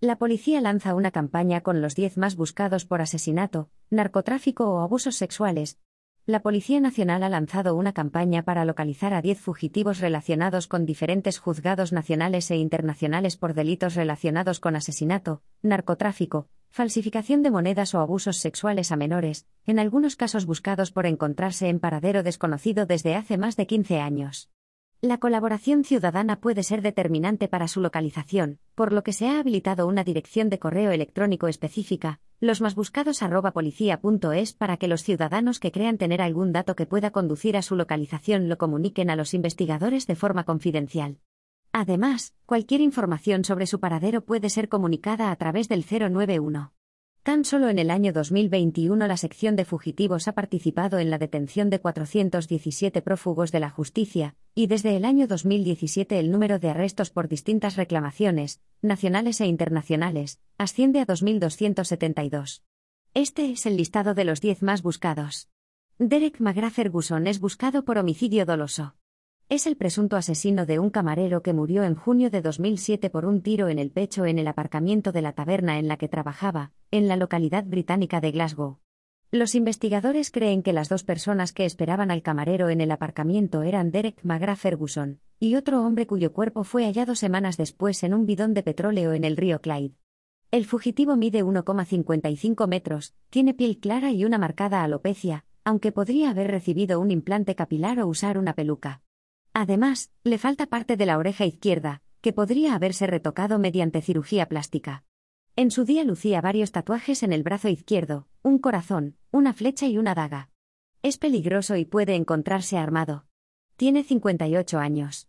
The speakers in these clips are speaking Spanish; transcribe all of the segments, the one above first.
La policía lanza una campaña con los 10 más buscados por asesinato, narcotráfico o abusos sexuales. La Policía Nacional ha lanzado una campaña para localizar a 10 fugitivos relacionados con diferentes juzgados nacionales e internacionales por delitos relacionados con asesinato, narcotráfico, falsificación de monedas o abusos sexuales a menores, en algunos casos buscados por encontrarse en paradero desconocido desde hace más de 15 años. La colaboración ciudadana puede ser determinante para su localización, por lo que se ha habilitado una dirección de correo electrónico específica, los buscados para que los ciudadanos que crean tener algún dato que pueda conducir a su localización lo comuniquen a los investigadores de forma confidencial. Además, cualquier información sobre su paradero puede ser comunicada a través del 091. Tan solo en el año 2021 la sección de fugitivos ha participado en la detención de 417 prófugos de la justicia, y desde el año 2017 el número de arrestos por distintas reclamaciones, nacionales e internacionales, asciende a 2.272. Este es el listado de los 10 más buscados. Derek McGrath Ferguson es buscado por homicidio doloso. Es el presunto asesino de un camarero que murió en junio de 2007 por un tiro en el pecho en el aparcamiento de la taberna en la que trabajaba, en la localidad británica de Glasgow. Los investigadores creen que las dos personas que esperaban al camarero en el aparcamiento eran Derek McGrath Ferguson y otro hombre cuyo cuerpo fue hallado semanas después en un bidón de petróleo en el río Clyde. El fugitivo mide 1,55 metros, tiene piel clara y una marcada alopecia, aunque podría haber recibido un implante capilar o usar una peluca. Además, le falta parte de la oreja izquierda, que podría haberse retocado mediante cirugía plástica. En su día lucía varios tatuajes en el brazo izquierdo, un corazón, una flecha y una daga. Es peligroso y puede encontrarse armado. Tiene 58 años.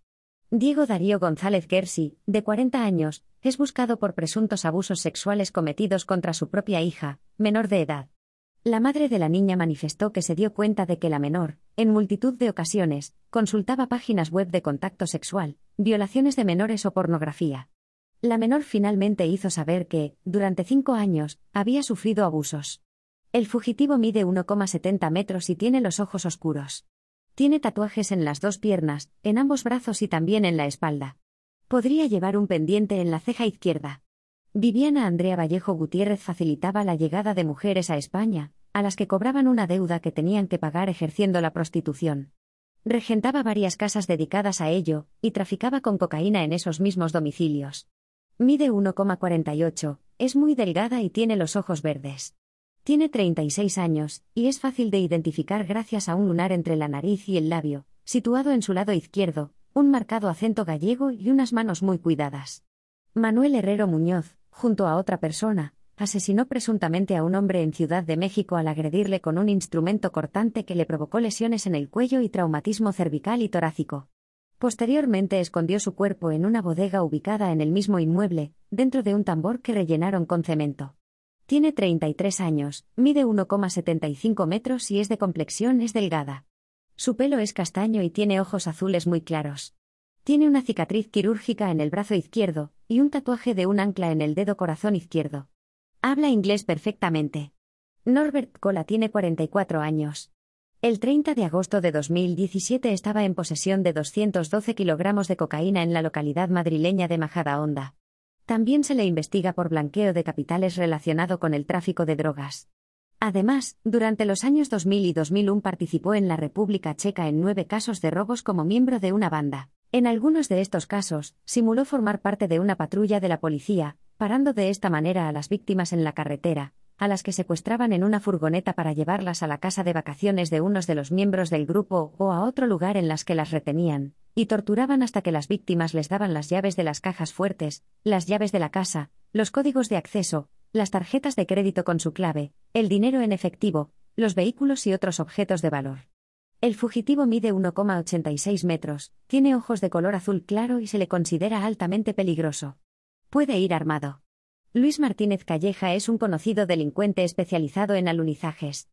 Diego Darío González Gersi, de 40 años, es buscado por presuntos abusos sexuales cometidos contra su propia hija, menor de edad. La madre de la niña manifestó que se dio cuenta de que la menor, en multitud de ocasiones, consultaba páginas web de contacto sexual, violaciones de menores o pornografía. La menor finalmente hizo saber que, durante cinco años, había sufrido abusos. El fugitivo mide 1,70 metros y tiene los ojos oscuros. Tiene tatuajes en las dos piernas, en ambos brazos y también en la espalda. Podría llevar un pendiente en la ceja izquierda. Viviana Andrea Vallejo Gutiérrez facilitaba la llegada de mujeres a España, a las que cobraban una deuda que tenían que pagar ejerciendo la prostitución. Regentaba varias casas dedicadas a ello, y traficaba con cocaína en esos mismos domicilios. Mide 1,48, es muy delgada y tiene los ojos verdes. Tiene 36 años, y es fácil de identificar gracias a un lunar entre la nariz y el labio, situado en su lado izquierdo, un marcado acento gallego y unas manos muy cuidadas. Manuel Herrero Muñoz, junto a otra persona, asesinó presuntamente a un hombre en Ciudad de México al agredirle con un instrumento cortante que le provocó lesiones en el cuello y traumatismo cervical y torácico. Posteriormente escondió su cuerpo en una bodega ubicada en el mismo inmueble, dentro de un tambor que rellenaron con cemento. Tiene 33 años, mide 1,75 metros y es de complexión es delgada. Su pelo es castaño y tiene ojos azules muy claros. Tiene una cicatriz quirúrgica en el brazo izquierdo, y un tatuaje de un ancla en el dedo corazón izquierdo. Habla inglés perfectamente. Norbert Cola tiene 44 años. El 30 de agosto de 2017 estaba en posesión de 212 kilogramos de cocaína en la localidad madrileña de Majadahonda. También se le investiga por blanqueo de capitales relacionado con el tráfico de drogas. Además, durante los años 2000 y 2001 participó en la República Checa en nueve casos de robos como miembro de una banda. En algunos de estos casos, simuló formar parte de una patrulla de la policía, parando de esta manera a las víctimas en la carretera, a las que secuestraban en una furgoneta para llevarlas a la casa de vacaciones de unos de los miembros del grupo o a otro lugar en las que las retenían, y torturaban hasta que las víctimas les daban las llaves de las cajas fuertes, las llaves de la casa, los códigos de acceso, las tarjetas de crédito con su clave, el dinero en efectivo, los vehículos y otros objetos de valor. El fugitivo mide 1,86 metros, tiene ojos de color azul claro y se le considera altamente peligroso. Puede ir armado. Luis Martínez Calleja es un conocido delincuente especializado en alunizajes.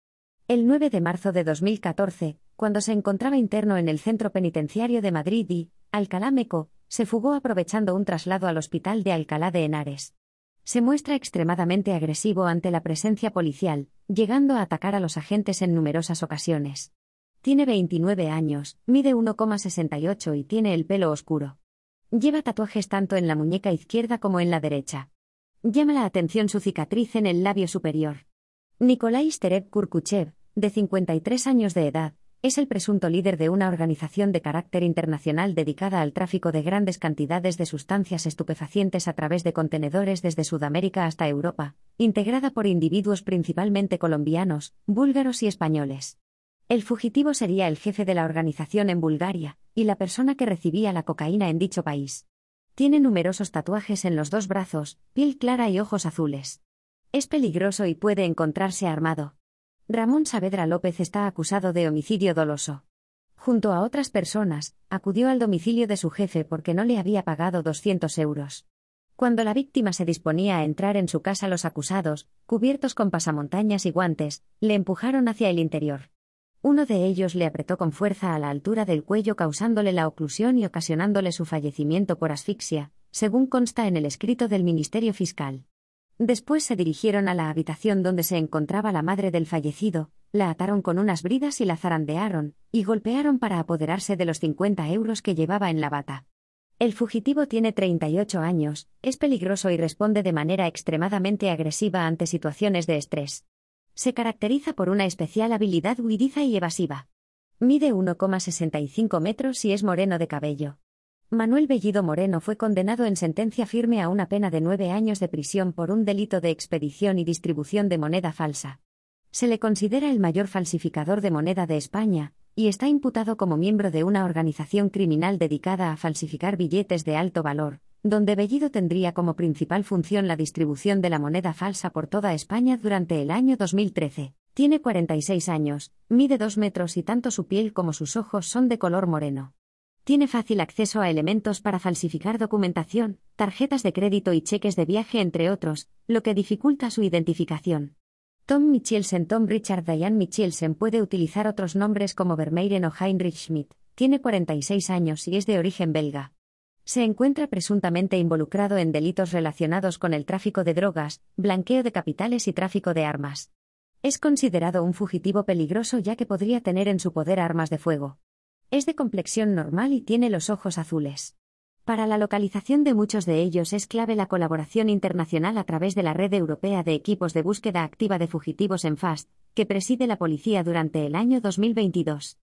El 9 de marzo de 2014, cuando se encontraba interno en el centro penitenciario de Madrid y, Alcalá Meco, se fugó aprovechando un traslado al hospital de Alcalá de Henares. Se muestra extremadamente agresivo ante la presencia policial, llegando a atacar a los agentes en numerosas ocasiones. Tiene 29 años, mide 1,68 y tiene el pelo oscuro. Lleva tatuajes tanto en la muñeca izquierda como en la derecha. Llama la atención su cicatriz en el labio superior. Nikolai Sterev Kurkuchev, de 53 años de edad, es el presunto líder de una organización de carácter internacional dedicada al tráfico de grandes cantidades de sustancias estupefacientes a través de contenedores desde Sudamérica hasta Europa, integrada por individuos principalmente colombianos, búlgaros y españoles. El fugitivo sería el jefe de la organización en Bulgaria, y la persona que recibía la cocaína en dicho país. Tiene numerosos tatuajes en los dos brazos, piel clara y ojos azules. Es peligroso y puede encontrarse armado. Ramón Saavedra López está acusado de homicidio doloso. Junto a otras personas, acudió al domicilio de su jefe porque no le había pagado 200 euros. Cuando la víctima se disponía a entrar en su casa, los acusados, cubiertos con pasamontañas y guantes, le empujaron hacia el interior. Uno de ellos le apretó con fuerza a la altura del cuello causándole la oclusión y ocasionándole su fallecimiento por asfixia, según consta en el escrito del Ministerio Fiscal. Después se dirigieron a la habitación donde se encontraba la madre del fallecido, la ataron con unas bridas y la zarandearon, y golpearon para apoderarse de los 50 euros que llevaba en la bata. El fugitivo tiene 38 años, es peligroso y responde de manera extremadamente agresiva ante situaciones de estrés. Se caracteriza por una especial habilidad huidiza y evasiva. Mide 1,65 metros y es moreno de cabello. Manuel Bellido Moreno fue condenado en sentencia firme a una pena de nueve años de prisión por un delito de expedición y distribución de moneda falsa. Se le considera el mayor falsificador de moneda de España, y está imputado como miembro de una organización criminal dedicada a falsificar billetes de alto valor, donde Bellido tendría como principal función la distribución de la moneda falsa por toda España durante el año 2013. Tiene 46 años, mide 2 metros y tanto su piel como sus ojos son de color moreno tiene fácil acceso a elementos para falsificar documentación, tarjetas de crédito y cheques de viaje, entre otros, lo que dificulta su identificación. Tom Michelsen Tom Richard Diane Michelsen puede utilizar otros nombres como Vermeiren o Heinrich Schmidt, tiene 46 años y es de origen belga. Se encuentra presuntamente involucrado en delitos relacionados con el tráfico de drogas, blanqueo de capitales y tráfico de armas. Es considerado un fugitivo peligroso ya que podría tener en su poder armas de fuego. Es de complexión normal y tiene los ojos azules. Para la localización de muchos de ellos es clave la colaboración internacional a través de la Red Europea de Equipos de Búsqueda Activa de Fugitivos en FAST, que preside la policía durante el año 2022.